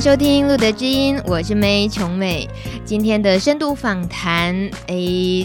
收听《路德知音》，我是梅琼美。今天的深度访谈，哎，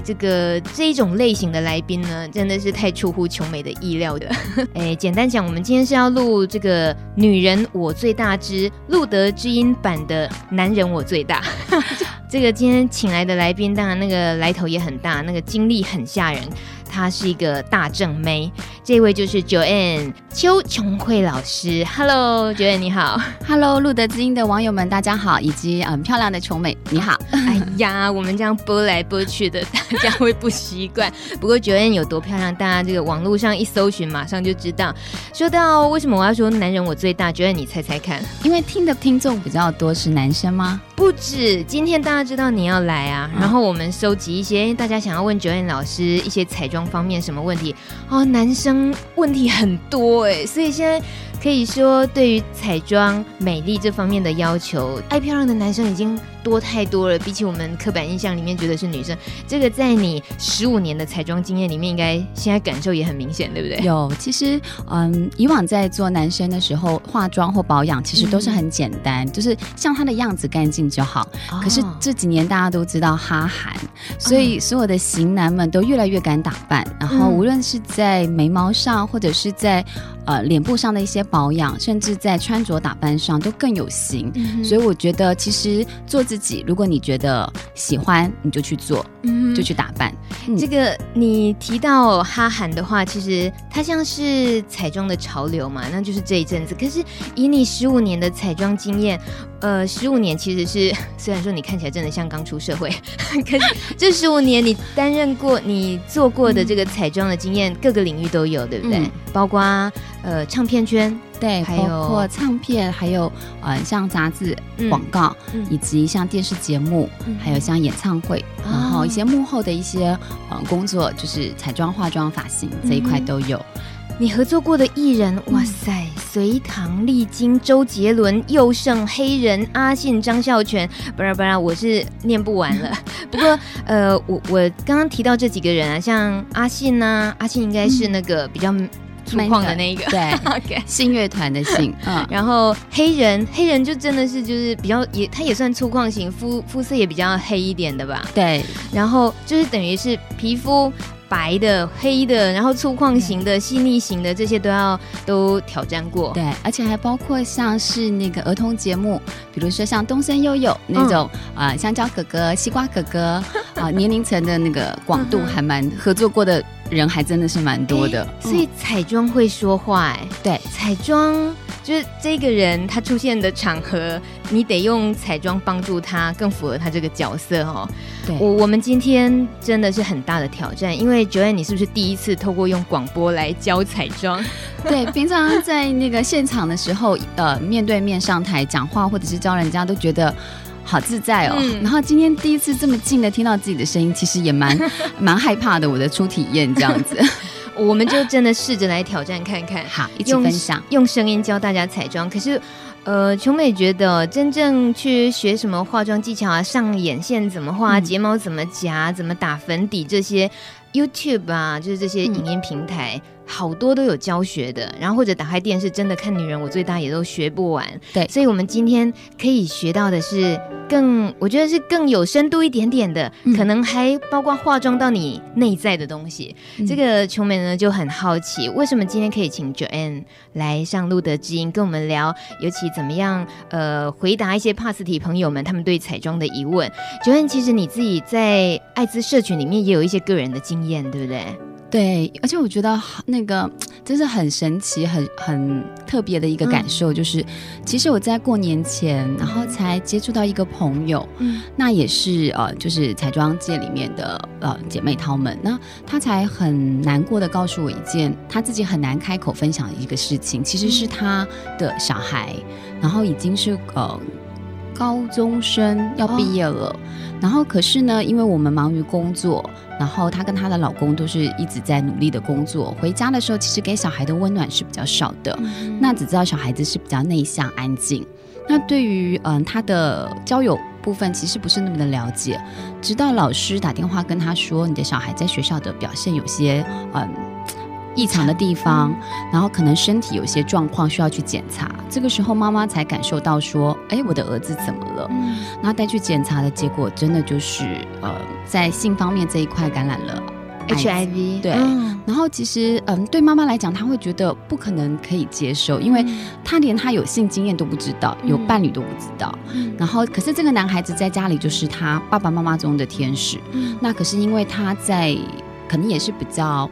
这个这一种类型的来宾呢，真的是太出乎琼美的意料的。哎，简单讲，我们今天是要录这个《女人我最大之路德知音版》的《男人我最大》。这个今天请来的来宾，当然那个来头也很大，那个经历很吓人。她是一个大正妹，这位就是 Joanne 邱琼慧老师。Hello，Joanne 你好。Hello，路德之音的网友们大家好，以及嗯漂亮的琼美你好。哎呀，我们这样拨来拨去的，大家会不习惯。不过 Joanne 有多漂亮，大家这个网络上一搜寻，马上就知道。说到为什么我要说男人我最大，Joanne 你猜猜看？因为听的听众比较多是男生吗？不止，今天大家知道你要来啊，然后我们收集一些大家想要问 Joanne 老师一些彩妆方面什么问题。哦，男生问题很多哎，所以现在可以说对于彩妆美丽这方面的要求，爱漂亮的男生已经多太多了，比起我们刻板印象里面觉得是女生，这个在你十五年的彩妆经验里面，应该现在感受也很明显，对不对？有，其实嗯，以往在做男生的时候，化妆或保养其实都是很简单，嗯、就是像他的样子干净就好。哦、可是这几年大家都知道哈韩，所以所有的型男们都越来越敢打扮，嗯、然后无论是在眉毛上，或者是在呃脸部上的一些保养，甚至在穿着打扮上都更有型。嗯、所以我觉得，其实做。自己，如果你觉得喜欢，你就去做，嗯，就去打扮。嗯、这个你提到哈韩的话，其实它像是彩妆的潮流嘛，那就是这一阵子。可是以你十五年的彩妆经验，呃，十五年其实是虽然说你看起来真的像刚出社会，可是这十五年你担任过、你做过的这个彩妆的经验，嗯、各个领域都有，对不对？嗯、包括呃唱片圈。对，还有包括唱片，还有呃，像杂志、广告，嗯、以及像电视节目，嗯、还有像演唱会，嗯、然后一些幕后的一些呃工作，就是彩妆、化妆、发型这一块都有。你合作过的艺人，哇塞，隋唐、丽晶、周杰伦、佑胜、黑人、阿信、张孝全，不然不然，我是念不完了。不过呃，我我刚刚提到这几个人啊，像阿信呢、啊，阿信应该是那个比较。粗犷的那一个，对。信乐团的信，嗯，然后黑人，黑人就真的是就是比较也，他也算粗犷型，肤肤色也比较黑一点的吧，对，然后就是等于是皮肤白的、黑的，然后粗犷型的、细腻型的这些都要都挑战过，对，而且还包括像是那个儿童节目，比如说像东森悠悠那种啊、嗯。呃，香蕉哥哥、西瓜哥哥啊、呃，年龄层的那个广度还蛮合作过的。人还真的是蛮多的，所以彩妆会说话哎、欸。对，彩妆就是这个人他出现的场合，你得用彩妆帮助他更符合他这个角色哦。对，我我们今天真的是很大的挑战，因为 Joanne 你是不是第一次透过用广播来教彩妆？对，平常在那个现场的时候，呃，面对面上台讲话或者是教人家都觉得。好自在哦，嗯、然后今天第一次这么近的听到自己的声音，其实也蛮 蛮害怕的。我的初体验这样子，我们就真的试着来挑战看看，好，一起分享，用声音教大家彩妆。可是，呃，琼美觉得真正去学什么化妆技巧啊，上眼线怎么画，嗯、睫毛怎么夹，怎么打粉底这些，YouTube 啊，就是这些影音平台。嗯好多都有教学的，然后或者打开电视，真的看女人我最大也都学不完。对，所以我们今天可以学到的是更，我觉得是更有深度一点点的，嗯、可能还包括化妆到你内在的东西。嗯、这个琼美呢就很好奇，为什么今天可以请 Joanne 来上路德知音跟我们聊，尤其怎么样呃回答一些 PARS 体朋友们他们对彩妆的疑问。Joanne 其实你自己在艾滋社群里面也有一些个人的经验，对不对？对，而且我觉得那个 真是很神奇、很很特别的一个感受，嗯、就是其实我在过年前，然后才接触到一个朋友，嗯，那也是呃，就是彩妆界里面的呃姐妹淘们，那她才很难过的告诉我一件她自己很难开口分享的一个事情，其实是她的小孩，然后已经是呃。高中生要毕业了，哦、然后可是呢，因为我们忙于工作，然后她跟她的老公都是一直在努力的工作，回家的时候其实给小孩的温暖是比较少的。嗯、那只知道小孩子是比较内向安静，那对于嗯她的交友部分其实不是那么的了解，直到老师打电话跟他说，你的小孩在学校的表现有些嗯。异常的地方，嗯、然后可能身体有些状况需要去检查，这个时候妈妈才感受到说，哎，我的儿子怎么了？嗯，然后带去检查的结果，真的就是呃，在性方面这一块感染了 HIV。对，嗯、然后其实嗯，对妈妈来讲，她会觉得不可能可以接受，因为她连她有性经验都不知道，有伴侣都不知道。嗯，然后可是这个男孩子在家里就是他爸爸妈妈中的天使。嗯，那可是因为他在可能也是比较。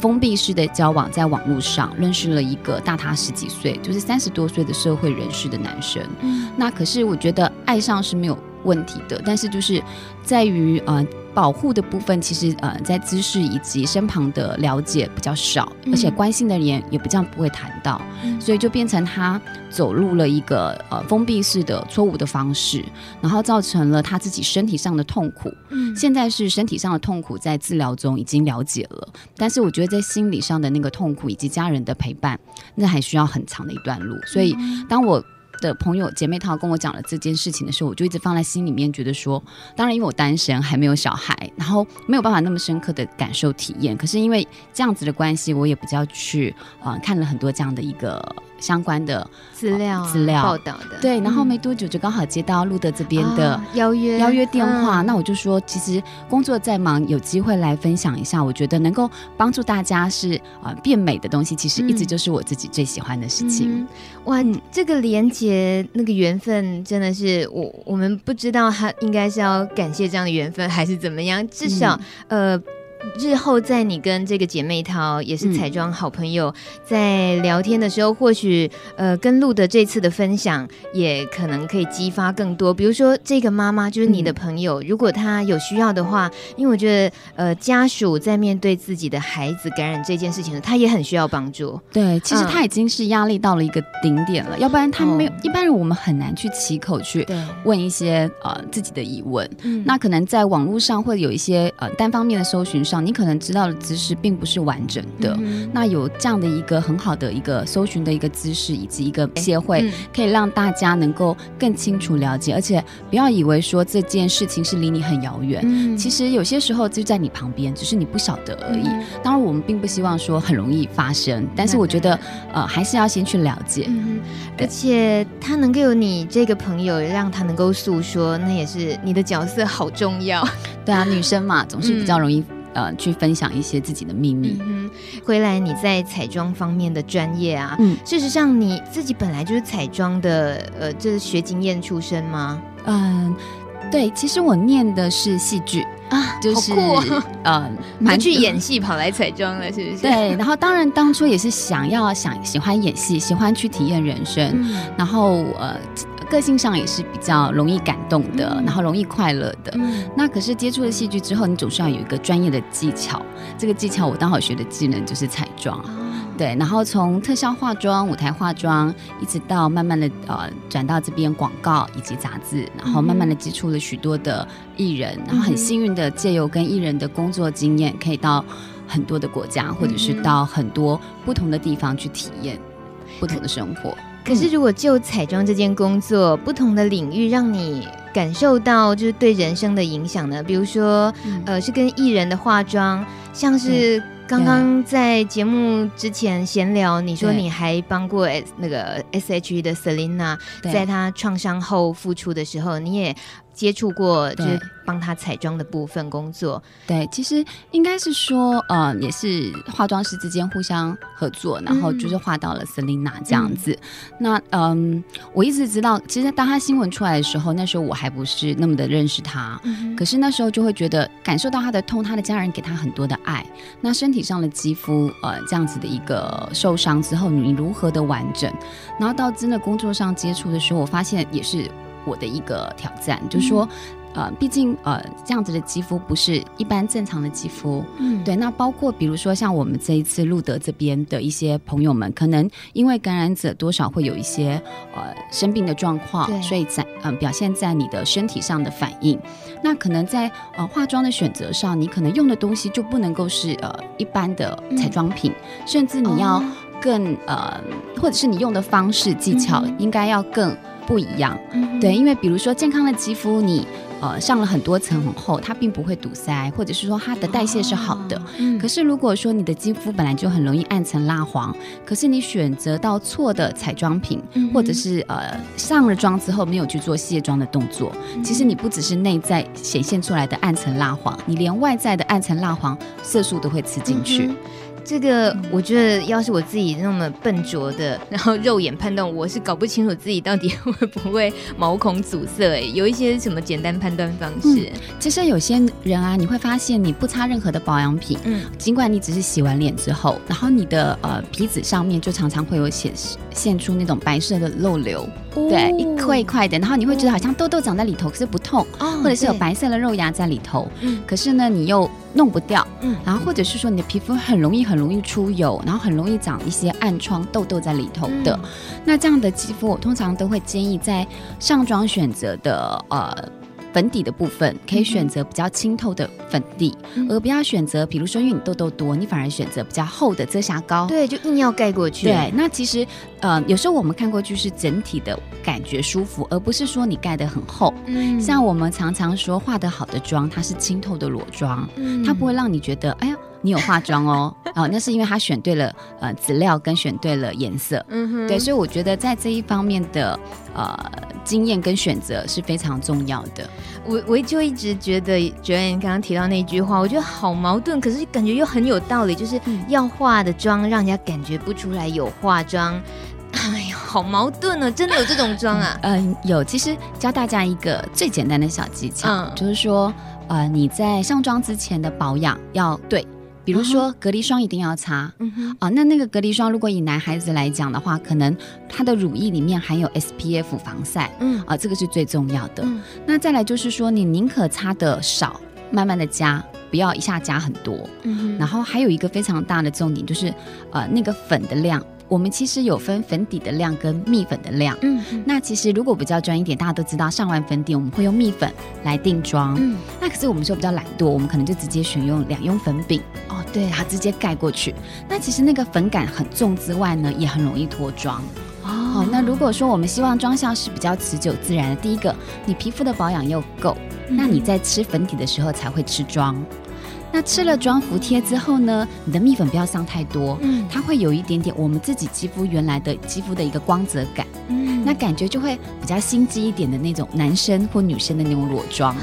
封闭式的交往，在网络上认识了一个大他十几岁，就是三十多岁的社会人士的男生。嗯，那可是我觉得爱上是没有问题的，但是就是在于呃。保护的部分，其实呃，在姿势以及身旁的了解比较少，嗯、而且关心的人也比较不会谈到，嗯、所以就变成他走入了一个呃封闭式的错误的方式，然后造成了他自己身体上的痛苦。嗯，现在是身体上的痛苦在治疗中已经了解了，但是我觉得在心理上的那个痛苦以及家人的陪伴，那还需要很长的一段路。所以当我。的朋友姐妹淘跟我讲了这件事情的时候，我就一直放在心里面，觉得说，当然因为我单身还没有小孩，然后没有办法那么深刻的感受体验。可是因为这样子的关系，我也比较去啊、呃、看了很多这样的一个。相关的资料、资料报道的，对，然后没多久就刚好接到路德这边的邀约邀约电话，那我就说，其实工作再忙，有机会来分享一下，我觉得能够帮助大家是啊变美的东西，其实一直就是我自己最喜欢的事情。哇，这个连接那个缘分真的是我我们不知道他应该是要感谢这样的缘分还是怎么样，至少呃。日后在你跟这个姐妹淘也是彩妆好朋友、嗯、在聊天的时候，或许呃跟录的这次的分享也可能可以激发更多。比如说这个妈妈就是你的朋友，嗯、如果她有需要的话，因为我觉得呃家属在面对自己的孩子感染这件事情呢，他也很需要帮助。对，其实他已经是压力到了一个顶点了，嗯、要不然他没有、哦、一般人我们很难去启口去问一些呃自己的疑问。嗯，那可能在网络上会有一些呃单方面的搜寻。你可能知道的知识并不是完整的，嗯、那有这样的一个很好的一个搜寻的一个知识，以及一个协会，嗯、可以让大家能够更清楚了解，而且不要以为说这件事情是离你很遥远，嗯、其实有些时候就在你旁边，只是你不晓得而已。嗯、当然，我们并不希望说很容易发生，但是我觉得呃还是要先去了解，嗯、而且他能够有你这个朋友，让他能够诉说，那也是你的角色好重要。对啊，女生嘛，总是比较容易、嗯。呃，去分享一些自己的秘密。嗯，回来你在彩妆方面的专业啊，嗯，事实上你自己本来就是彩妆的，呃，就是学经验出身吗？嗯，对，其实我念的是戏剧啊，就是 呃，蛮去演戏跑来彩妆了，是不是？对，然后当然当初也是想要想喜欢演戏，喜欢去体验人生，嗯、然后呃。个性上也是比较容易感动的，嗯、然后容易快乐的。嗯、那可是接触了戏剧之后，你总是要有一个专业的技巧。这个技巧我刚好学的技能就是彩妆，哦、对。然后从特效化妆、舞台化妆，一直到慢慢的呃转到这边广告以及杂志，然后慢慢的接触了许多的艺人，嗯、然后很幸运的借由跟艺人的工作经验，可以到很多的国家，或者是到很多不同的地方去体验不同的生活。可是，如果就彩妆这件工作，不同的领域让你感受到就是对人生的影响呢？比如说，嗯、呃，是跟艺人的化妆，像是刚刚在节目之前闲聊，你说你还帮过 S 那个 S.H.E 的 Selina，在她创伤后复出的时候，你也。接触过就是帮他彩妆的部分工作，对，其实应该是说，呃，也是化妆师之间互相合作，然后就是画到了 Selina 这样子。嗯、那嗯，我一直知道，其实当他新闻出来的时候，那时候我还不是那么的认识他，嗯、可是那时候就会觉得感受到他的痛，他的家人给他很多的爱。那身体上的肌肤，呃，这样子的一个受伤之后，你如何的完整？然后到真的工作上接触的时候，我发现也是。我的一个挑战，就是说，呃，毕竟呃，这样子的肌肤不是一般正常的肌肤。嗯，对。那包括比如说像我们这一次路德这边的一些朋友们，可能因为感染者多少会有一些呃生病的状况，所以在嗯、呃、表现在你的身体上的反应。那可能在呃化妆的选择上，你可能用的东西就不能够是呃一般的彩妆品，嗯、甚至你要更、哦、呃，或者是你用的方式技巧应该要更不一样。嗯、对，因为比如说健康的肌肤，你。呃，上了很多层很厚，它并不会堵塞，或者是说它的代谢是好的。哦嗯、可是如果说你的肌肤本来就很容易暗沉蜡黄，可是你选择到错的彩妆品，嗯、或者是呃上了妆之后没有去做卸妆的动作，其实你不只是内在显现出来的暗沉蜡黄，你连外在的暗沉蜡黄色素都会吃进去。嗯这个我觉得，要是我自己那么笨拙的，然后肉眼判断，我是搞不清楚自己到底会不会毛孔阻塞。哎，有一些什么简单判断方式？嗯，其实有些人啊，你会发现你不擦任何的保养品，嗯，尽管你只是洗完脸之后，然后你的呃皮脂上面就常常会有显示现出那种白色的肉瘤。对，一块一块的，然后你会觉得好像痘痘长在里头，可是不痛，哦、或者是有白色的肉芽在里头，嗯，可是呢，你又弄不掉，嗯，然后或者是说你的皮肤很容易很容易出油，然后很容易长一些暗疮、痘痘在里头的，嗯、那这样的肌肤，我通常都会建议在上妆选择的呃。粉底的部分可以选择比较清透的粉底，嗯、而不要选择，比如说因为你痘痘多，你反而选择比较厚的遮瑕膏。对，就硬要盖过去。对，那其实呃，有时候我们看过去是整体的感觉舒服，而不是说你盖得很厚。嗯，像我们常常说化得好的妆，它是清透的裸妆，嗯、它不会让你觉得哎呀。你有化妆哦，哦，那是因为他选对了呃资料跟选对了颜色，嗯哼，对，所以我觉得在这一方面的呃经验跟选择是非常重要的。我我就一直觉得，Joanne 刚刚提到那句话，我觉得好矛盾，可是感觉又很有道理，就是要化的妆让人家感觉不出来有化妆，哎呀，好矛盾哦，真的有这种妆啊？嗯、呃，有。其实教大家一个最简单的小技巧，嗯、就是说呃你在上妆之前的保养要对。比如说隔离霜一定要擦，嗯哼，啊，那那个隔离霜如果以男孩子来讲的话，可能它的乳液里面含有 SPF 防晒，嗯，啊，这个是最重要的。嗯、那再来就是说，你宁可擦的少，慢慢的加，不要一下加很多。嗯哼，然后还有一个非常大的重点就是，呃，那个粉的量。我们其实有分粉底的量跟蜜粉的量。嗯，那其实如果比较专一点，大家都知道上完粉底我们会用蜜粉来定妆。嗯，那可是我们说比较懒惰，我们可能就直接选用两用粉饼。哦，对，它直接盖过去。那其实那个粉感很重之外呢，也很容易脱妆。哦，那如果说我们希望妆效是比较持久自然的，第一个，你皮肤的保养又够，嗯、那你在吃粉底的时候才会吃妆。那吃了妆服贴之后呢，你的蜜粉不要上太多，嗯，它会有一点点我们自己肌肤原来的肌肤的一个光泽感，嗯，那感觉就会比较心机一点的那种男生或女生的那种裸妆。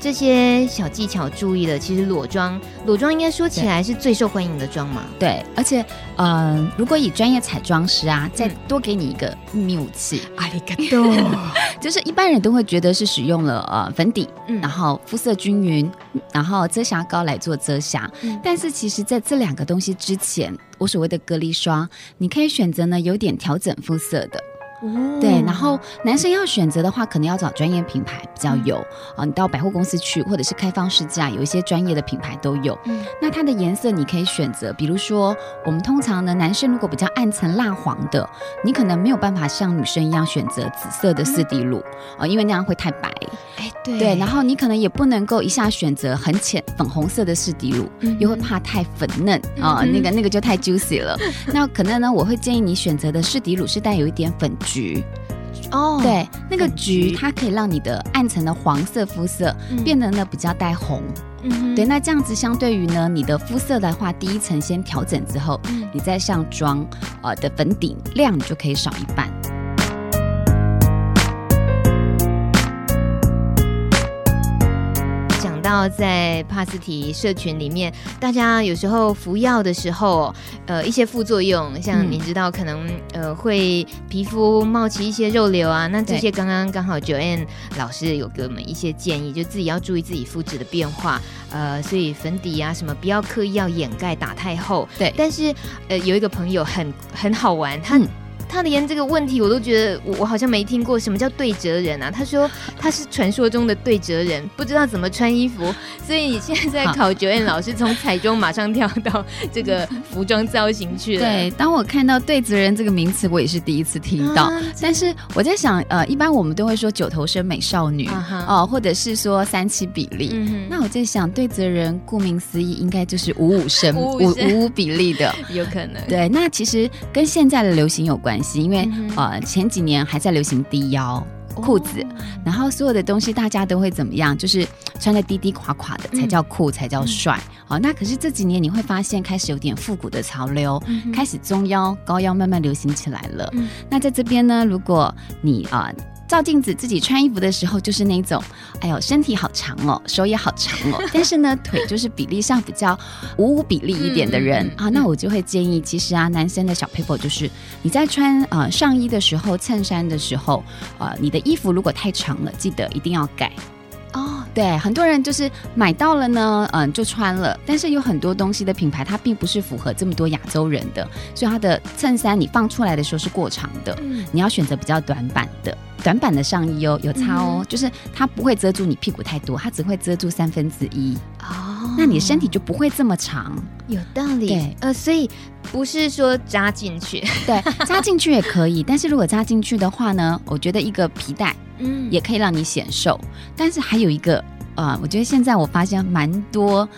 这些小技巧注意了，其实裸妆，裸妆应该说起来是最受欢迎的妆嘛。对，而且，嗯、呃，如果以专业彩妆师啊，再多给你一个秘密武器，阿里嘎多，就是一般人都会觉得是使用了呃粉底，嗯，然后肤色均匀，然后遮瑕膏来做遮瑕。嗯、但是其实在这两个东西之前，我所谓的隔离霜，你可以选择呢有点调整肤色的。对，然后男生要选择的话，可能要找专业品牌比较有啊。你到百货公司去，或者是开放试驾，有一些专业的品牌都有。嗯，那它的颜色你可以选择，比如说我们通常呢，男生如果比较暗沉蜡黄的，你可能没有办法像女生一样选择紫色的四滴露啊，因为那样会太白。哎，对。对，然后你可能也不能够一下选择很浅粉红色的四滴露，又会怕太粉嫩啊，那个那个就太 juicy 了。那可能呢，我会建议你选择的四滴露是带有一点粉。橘。哦，对，那个橘它可以让你的暗沉的黄色肤色变得呢比较带红，嗯，对，那这样子相对于呢你的肤色的话，第一层先调整之后，嗯、你再上妆，呃的粉底量你就可以少一半。到在帕斯提社群里面，大家有时候服药的时候，呃，一些副作用，像你知道，可能呃会皮肤冒起一些肉瘤啊，那这些刚刚刚好 Joanne 老师有给我们一些建议，就自己要注意自己肤质的变化，呃，所以粉底啊什么不要刻意要掩盖打太厚。对，但是呃有一个朋友很很好玩，他。嗯他连这个问题我都觉得我我好像没听过什么叫对折人啊？他说他是传说中的对折人，不知道怎么穿衣服，所以你现在 在考 Joanne 老师，从彩妆马上跳到这个服装造型去了。对，当我看到对折人这个名词，我也是第一次听到。啊、但是我在想，呃，一般我们都会说九头身美少女 哦、啊呃，或者是说三七比例。嗯、那我在想，对折人顾名思义，应该就是五五身，五五五比例的，有可能。对，那其实跟现在的流行有关系，因为、嗯、呃前几年还在流行低腰裤子、哦，然后所有的东西大家都会怎么样？就是穿的低低垮垮的才叫酷，才叫帅。好、那可是这几年你会发现开始有点复古的潮流，嗯、开始中腰高腰慢慢流行起来了。嗯、那在这边呢，如果你啊。呃照镜子自己穿衣服的时候，就是那种，哎呦，身体好长哦，手也好长哦，但是呢，腿就是比例上比较五五比例一点的人、嗯、啊，那我就会建议，其实啊，男生的小 paper 就是你在穿呃上衣的时候、衬衫的时候，呃，你的衣服如果太长了，记得一定要改。哦，对，很多人就是买到了呢，嗯，就穿了。但是有很多东西的品牌，它并不是符合这么多亚洲人的，所以它的衬衫你放出来的时候是过长的。嗯，你要选择比较短版的，短版的上衣哦，有差哦，嗯、就是它不会遮住你屁股太多，它只会遮住三分之一。哦，那你的身体就不会这么长。有道理。对，呃，所以不是说扎进去，对，扎进去也可以。但是如果扎进去的话呢，我觉得一个皮带。嗯，也可以让你显瘦，但是还有一个，呃，我觉得现在我发现蛮多，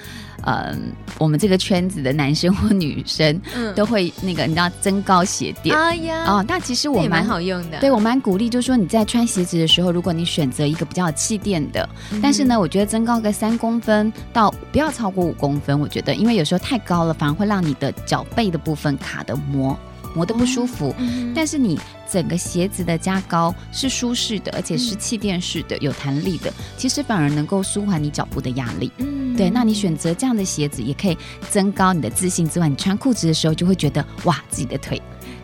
呃，我们这个圈子的男生或女生，嗯，都会那个，你知道增高鞋垫，哎呀，哦，那其实我蛮好用的，对我蛮鼓励，就是说你在穿鞋子的时候，如果你选择一个比较有气垫的，嗯，但是呢，我觉得增高个三公分到不要超过五公分，我觉得，因为有时候太高了，反而会让你的脚背的部分卡的磨。磨得不舒服，嗯，但是你整个鞋子的加高是舒适的，而且是气垫式的，有弹力的，其实反而能够舒缓你脚步的压力。嗯，对，那你选择这样的鞋子，也可以增高你的自信之外，你穿裤子的时候就会觉得哇，自己的腿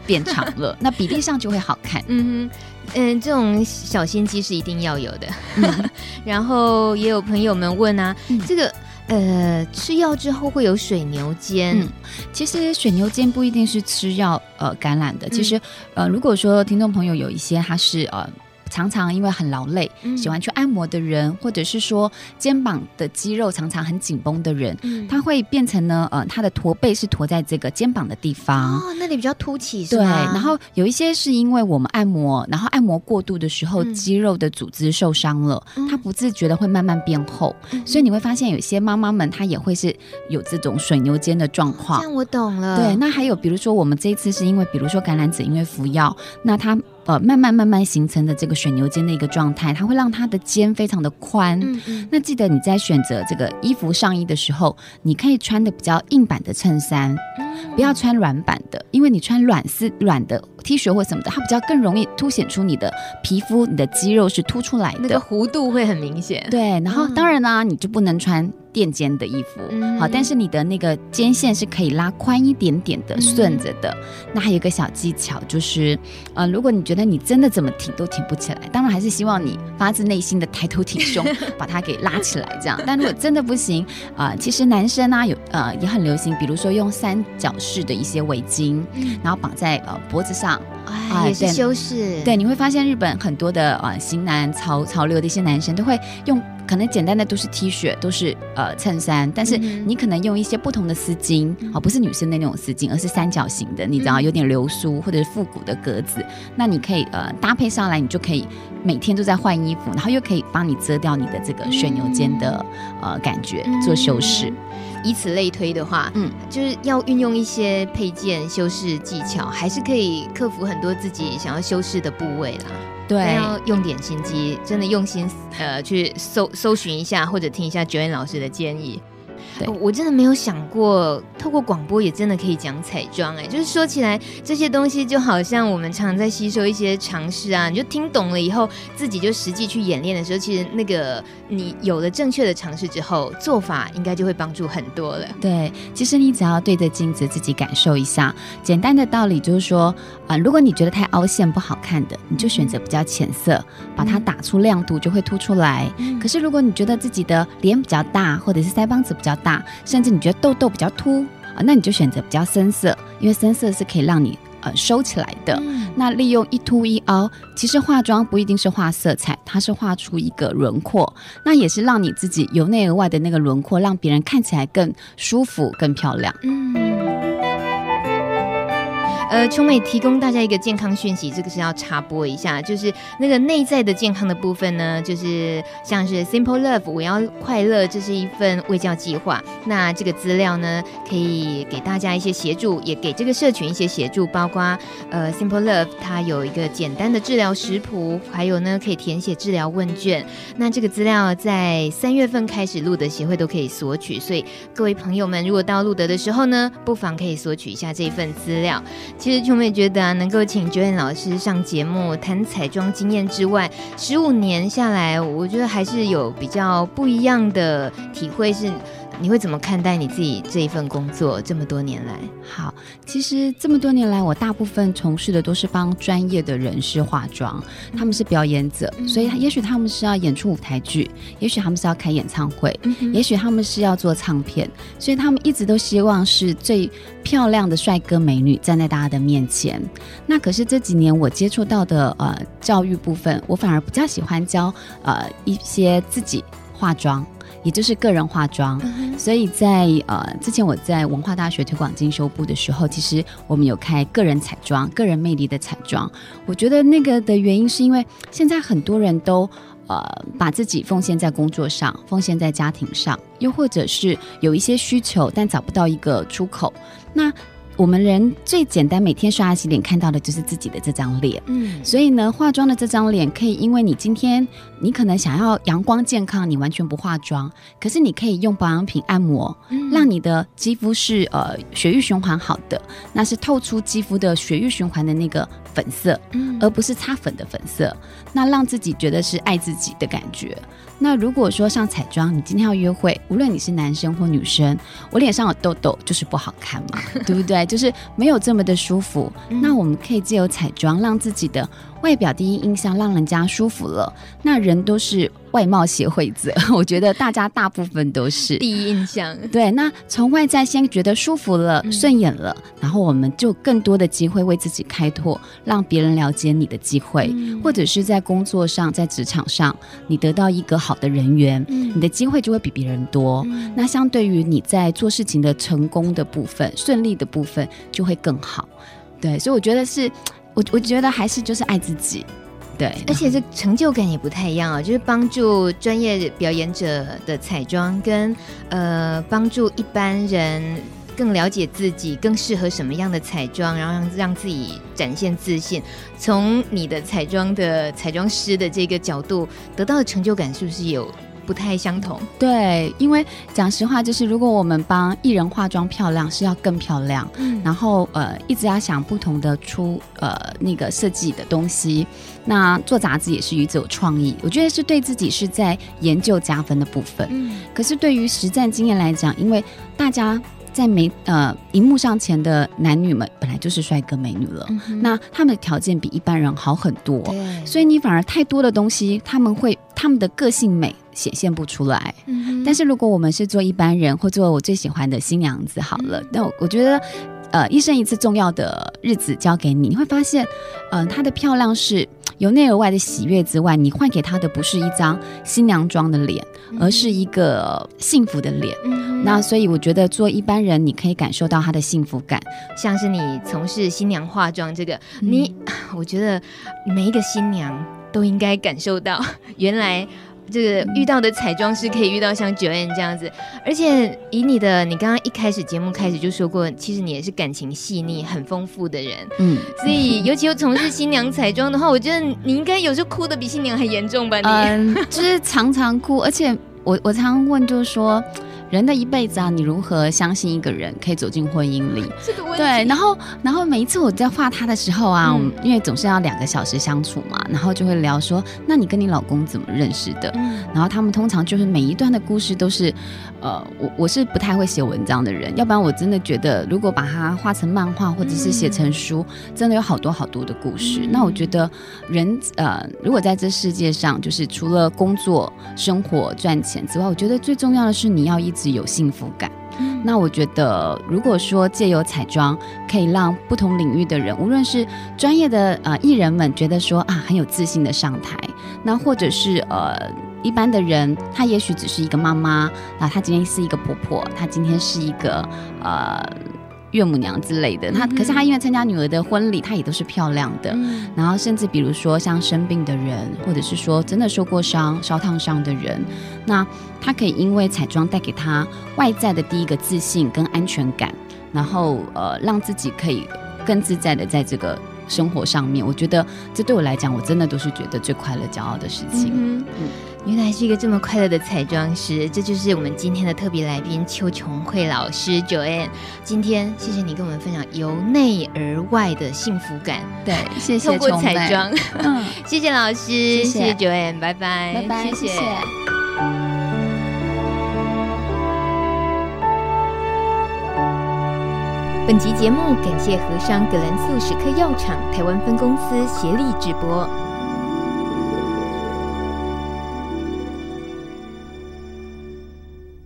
变长了，那比例上就会好看。嗯嗯，这种小心机是一定要有的。嗯、然后也有朋友们问啊，嗯、这个。呃，吃药之后会有水牛肩。嗯，其实水牛肩不一定是吃药呃感染的。其实呃，如果说听众朋友有一些他是呃。常常因为很劳累，喜欢去按摩的人，嗯、或者是说肩膀的肌肉常常很紧绷的人，嗯，他会变成呢，呃，他的驼背是驼在这个肩膀的地方，哦，那里比较凸起，对。然后有一些是因为我们按摩，然后按摩过度的时候，嗯、肌肉的组织受伤了，他不自觉的会慢慢变厚，嗯，所以你会发现有些妈妈们她也会是有这种水牛肩的状况。这样我懂了。对，那还有比如说我们这一次是因为，比如说橄榄籽因为服药，那他。呃，慢慢慢慢形成的这个水牛肩的一个状态，它会让它的肩非常的宽。嗯嗯。那记得你在选择这个衣服上衣的时候，你可以穿的比较硬版的衬衫，嗯，不要穿软版的，因为你穿软丝软的 T 恤或什么的，它比较更容易凸显出你的皮肤，你的肌肉是凸出来的，那个弧度会很明显。对，然后当然啦，你就不能穿。垫肩的衣服，嗯，好，但是你的那个肩线是可以拉宽一点点的，顺着的，嗯。那还有一个小技巧就是，呃，如果你觉得你真的怎么挺都挺不起来，当然还是希望你发自内心的抬头挺胸，把它给拉起来，这样。但如果真的不行，啊，呃，其实男生啊有呃也很流行，比如说用三角式的一些围巾，嗯，然后绑在呃脖子上，啊，也是修饰。对，你会发现日本很多的呃型男潮潮流的一些男生都会用。可能简单的都是 T 恤，都是呃衬衫，但是你可能用一些不同的丝巾，啊、嗯哦，不是女生的那种丝巾，而是三角形的，你知道有点流苏或者是复古的格子，那你可以呃搭配上来，你就可以每天都在换衣服，然后又可以帮你遮掉你的这个水牛肩的呃感觉，做修饰。以此类推的话，嗯，就是要运用一些配件修饰技巧，还是可以克服很多自己想要修饰的部位啦。对，要用点心机，真的用心呃去搜搜寻一下，或者听一下 Joanne 老师的建议。对，我真的没有想过，透过广播也真的可以讲彩妆哎，就是说起来这些东西就好像我们常常在吸收一些常识啊，你就听懂了以后，自己就实际去演练的时候，其实那个你有了正确的常识之后，做法应该就会帮助很多了。对，其实你只要对着镜子自己感受一下，简单的道理就是说，啊、呃，如果你觉得太凹陷不好看的，你就选择比较浅色，把它打出亮度就会凸出来。嗯、可是如果你觉得自己的脸比较大，或者是腮帮子比较大，甚至你觉得痘痘比较凸啊，那你就选择比较深色，因为深色是可以让你呃收起来的。嗯、那利用一凸一凹，其实化妆不一定是画色彩，它是画出一个轮廓，那也是让你自己由内而外的那个轮廓，让别人看起来更舒服、更漂亮。嗯。呃，琼美提供大家一个健康讯息，这个是要插播一下，就是那个内在的健康的部分呢，就是像是 Simple Love，我要快乐，这是一份卫教计划。那这个资料呢，可以给大家一些协助，也给这个社群一些协助，包括呃 Simple Love 它有一个简单的治疗食谱，还有呢可以填写治疗问卷。那这个资料在三月份开始，路德协会都可以索取，所以各位朋友们如果到路德的时候呢，不妨可以索取一下这份资料。其实琼妹觉得啊，能够请 joan 老师上节目谈彩妆经验之外，十五年下来，我觉得还是有比较不一样的体会是。你会怎么看待你自己这一份工作？这么多年来，好，其实这么多年来，我大部分从事的都是帮专业的人士化妆，他们是表演者，嗯、所以也许他们是要演出舞台剧，也许他们是要开演唱会，嗯、也许他们是要做唱片，所以他们一直都希望是最漂亮的帅哥美女站在大家的面前。那可是这几年我接触到的呃教育部分，我反而比较喜欢教呃一些自己化妆。也就是个人化妆，嗯、所以在呃之前我在文化大学推广进修部的时候，其实我们有开个人彩妆、个人魅力的彩妆。我觉得那个的原因是因为现在很多人都呃把自己奉献在工作上，奉献在家庭上，又或者是有一些需求，但找不到一个出口。那我们人最简单，每天刷牙洗脸看到的就是自己的这张脸。嗯，所以呢，化妆的这张脸可以，因为你今天你可能想要阳光健康，你完全不化妆，可是你可以用保养品按摩，嗯、让你的肌肤是呃血液循环好的，那是透出肌肤的血液循环的那个粉色，嗯，而不是擦粉的粉色，那让自己觉得是爱自己的感觉。那如果说像彩妆，你今天要约会，无论你是男生或女生，我脸上有痘痘就是不好看嘛，对不对？就是没有这么的舒服。嗯、那我们可以借由彩妆，让自己的外表第一印象让人家舒服了。那人都是。外貌协会者，我觉得大家大部分都是第一印象。对，那从外在先觉得舒服了、顺、嗯、眼了，然后我们就更多的机会为自己开拓，让别人了解你的机会，嗯、或者是在工作上、在职场上，你得到一个好的人缘，嗯、你的机会就会比别人多。嗯、那相对于你在做事情的成功的部分、顺利的部分就会更好。对，所以我觉得是，我我觉得还是就是爱自己。对，而且这成就感也不太一样啊，就是帮助专业表演者的彩妆，跟呃帮助一般人更了解自己，更适合什么样的彩妆，然后让让自己展现自信。从你的彩妆的彩妆师的这个角度得到的成就感，是不是有？不太相同，对，因为讲实话，就是如果我们帮艺人化妆漂亮，是要更漂亮，嗯，然后呃，一直要想不同的出呃那个设计的东西。那做杂志也是一种创意，我觉得是对自己是在研究加分的部分。嗯，可是对于实战经验来讲，因为大家。在媒呃荧幕上前的男女们本来就是帅哥美女了，嗯、那他们的条件比一般人好很多，对。所以你反而太多的东西，他们会他们的个性美显现不出来。嗯、但是如果我们是做一般人，或做我最喜欢的新娘子好了，那、嗯、我我觉得，呃，一生一次重要的日子交给你，你会发现，嗯、呃，她的漂亮是。由内而外的喜悦之外，你换给她的不是一张新娘妆的脸，而是一个幸福的脸。嗯、那所以我觉得做一般人，你可以感受到他的幸福感，像是你从事新娘化妆这个，你，嗯、我觉得每一个新娘都应该感受到 原来。这个遇到的彩妆师可以遇到像 Joanne 这样子，而且以你的，你刚刚一开始节目开始就说过，其实你也是感情细腻、很丰富的人，嗯，所以尤其又从事新娘彩妆的话，我觉得你应该有时候哭的比新娘还严重吧？你，就是常常哭，而且我我常常问，就是说。人的一辈子啊，你如何相信一个人可以走进婚姻里？这个问题。对，然后，然后每一次我在画他的时候啊，嗯、因为总是要两个小时相处嘛，然后就会聊说，那你跟你老公怎么认识的？嗯、然后他们通常就是每一段的故事都是，呃，我我是不太会写文章的人，要不然我真的觉得，如果把它画成漫画或者是写成书，嗯、真的有好多好多的故事。嗯、那我觉得人呃，如果在这世界上，就是除了工作、生活、赚钱之外，我觉得最重要的是你要一直。是有幸福感，嗯、那我觉得，如果说借由彩妆可以让不同领域的人，无论是专业的呃艺人们，觉得说啊很有自信的上台，那或者是呃一般的人，她也许只是一个妈妈，那她今天是一个婆婆，她今天是一个呃。岳母娘之类的，她可是她因为参加女儿的婚礼，她也都是漂亮的。嗯、然后甚至比如说像生病的人，或者是说真的受过伤、烧烫伤的人，那她可以因为彩妆带给她外在的第一个自信跟安全感，然后呃让自己可以更自在的在这个生活上面。我觉得这对我来讲，我真的都是觉得最快乐、骄傲的事情。嗯。嗯原来是一个这么快乐的彩妆师，这就是我们今天的特别来宾邱琼慧老师 Joanne。今天谢谢你跟我们分享由内而外的幸福感。对，谢谢透过彩妆，嗯，谢谢老师，谢谢 Joanne，拜拜，拜拜，谢谢。谢谢本集节目感谢和商葛兰素史克药厂台湾分公司协力直播。